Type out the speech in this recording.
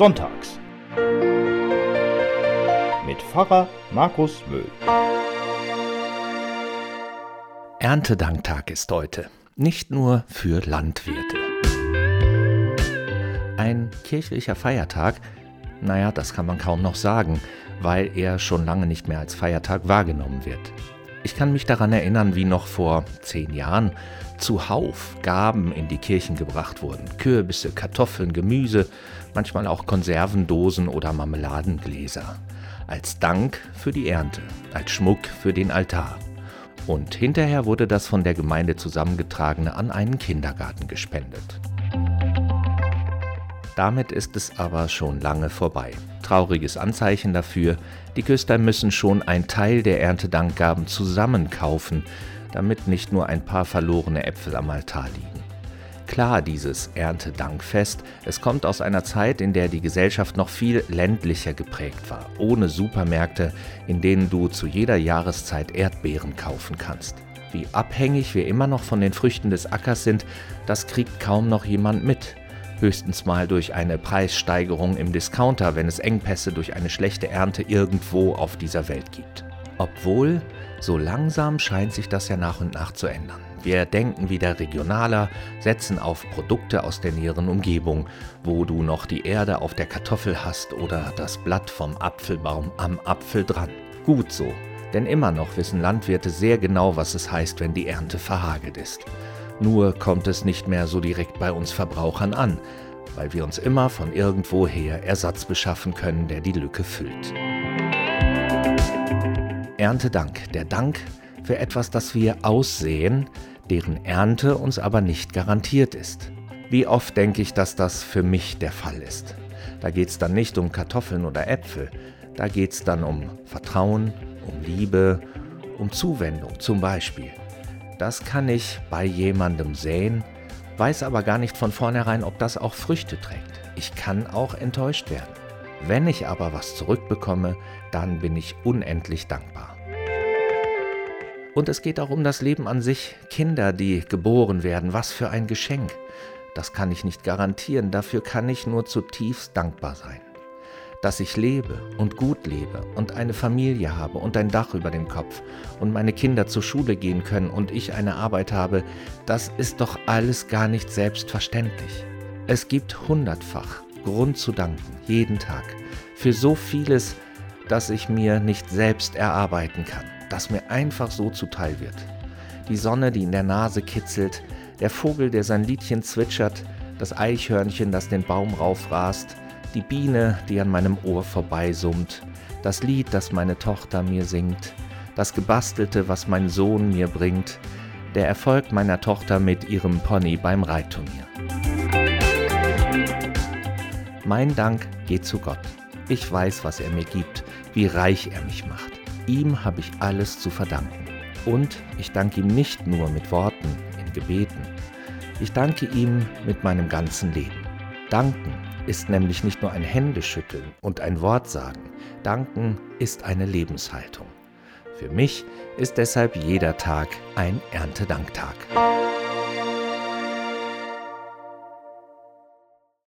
Sonntags. Mit Pfarrer Markus Möhl. Erntedanktag ist heute, nicht nur für Landwirte. Ein kirchlicher Feiertag, naja, das kann man kaum noch sagen, weil er schon lange nicht mehr als Feiertag wahrgenommen wird. Ich kann mich daran erinnern, wie noch vor zehn Jahren zuhauf Gaben in die Kirchen gebracht wurden. Kürbisse, Kartoffeln, Gemüse, manchmal auch Konservendosen oder Marmeladengläser. Als Dank für die Ernte, als Schmuck für den Altar. Und hinterher wurde das von der Gemeinde zusammengetragene an einen Kindergarten gespendet. Damit ist es aber schon lange vorbei. Trauriges Anzeichen dafür, die Küster müssen schon einen Teil der Erntedankgaben zusammenkaufen, damit nicht nur ein paar verlorene Äpfel am Altar liegen. Klar, dieses Erntedankfest, es kommt aus einer Zeit, in der die Gesellschaft noch viel ländlicher geprägt war, ohne Supermärkte, in denen du zu jeder Jahreszeit Erdbeeren kaufen kannst. Wie abhängig wir immer noch von den Früchten des Ackers sind, das kriegt kaum noch jemand mit. Höchstens mal durch eine Preissteigerung im Discounter, wenn es Engpässe durch eine schlechte Ernte irgendwo auf dieser Welt gibt. Obwohl, so langsam scheint sich das ja nach und nach zu ändern. Wir denken wieder regionaler, setzen auf Produkte aus der näheren Umgebung, wo du noch die Erde auf der Kartoffel hast oder das Blatt vom Apfelbaum am Apfel dran. Gut so, denn immer noch wissen Landwirte sehr genau, was es heißt, wenn die Ernte verhagelt ist. Nur kommt es nicht mehr so direkt bei uns Verbrauchern an, weil wir uns immer von irgendwoher Ersatz beschaffen können, der die Lücke füllt. Erntedank, der Dank für etwas, das wir aussehen, deren Ernte uns aber nicht garantiert ist. Wie oft denke ich, dass das für mich der Fall ist. Da geht es dann nicht um Kartoffeln oder Äpfel, da geht es dann um Vertrauen, um Liebe, um Zuwendung zum Beispiel. Das kann ich bei jemandem säen, weiß aber gar nicht von vornherein, ob das auch Früchte trägt. Ich kann auch enttäuscht werden. Wenn ich aber was zurückbekomme, dann bin ich unendlich dankbar. Und es geht auch um das Leben an sich, Kinder, die geboren werden, was für ein Geschenk. Das kann ich nicht garantieren, dafür kann ich nur zutiefst dankbar sein dass ich lebe und gut lebe und eine Familie habe und ein Dach über dem Kopf und meine Kinder zur Schule gehen können und ich eine Arbeit habe, das ist doch alles gar nicht selbstverständlich. Es gibt hundertfach Grund zu danken, jeden Tag, für so vieles, das ich mir nicht selbst erarbeiten kann, das mir einfach so zuteil wird. Die Sonne, die in der Nase kitzelt, der Vogel, der sein Liedchen zwitschert, das Eichhörnchen, das den Baum raufrast, die Biene, die an meinem Ohr vorbeisummt, das Lied, das meine Tochter mir singt, das Gebastelte, was mein Sohn mir bringt, der Erfolg meiner Tochter mit ihrem Pony beim Reitturnier. Mein Dank geht zu Gott. Ich weiß, was er mir gibt, wie reich er mich macht. Ihm habe ich alles zu verdanken. Und ich danke ihm nicht nur mit Worten, in Gebeten. Ich danke ihm mit meinem ganzen Leben. Danken ist nämlich nicht nur ein Händeschütteln und ein Wort sagen. Danken ist eine Lebenshaltung. Für mich ist deshalb jeder Tag ein Erntedanktag.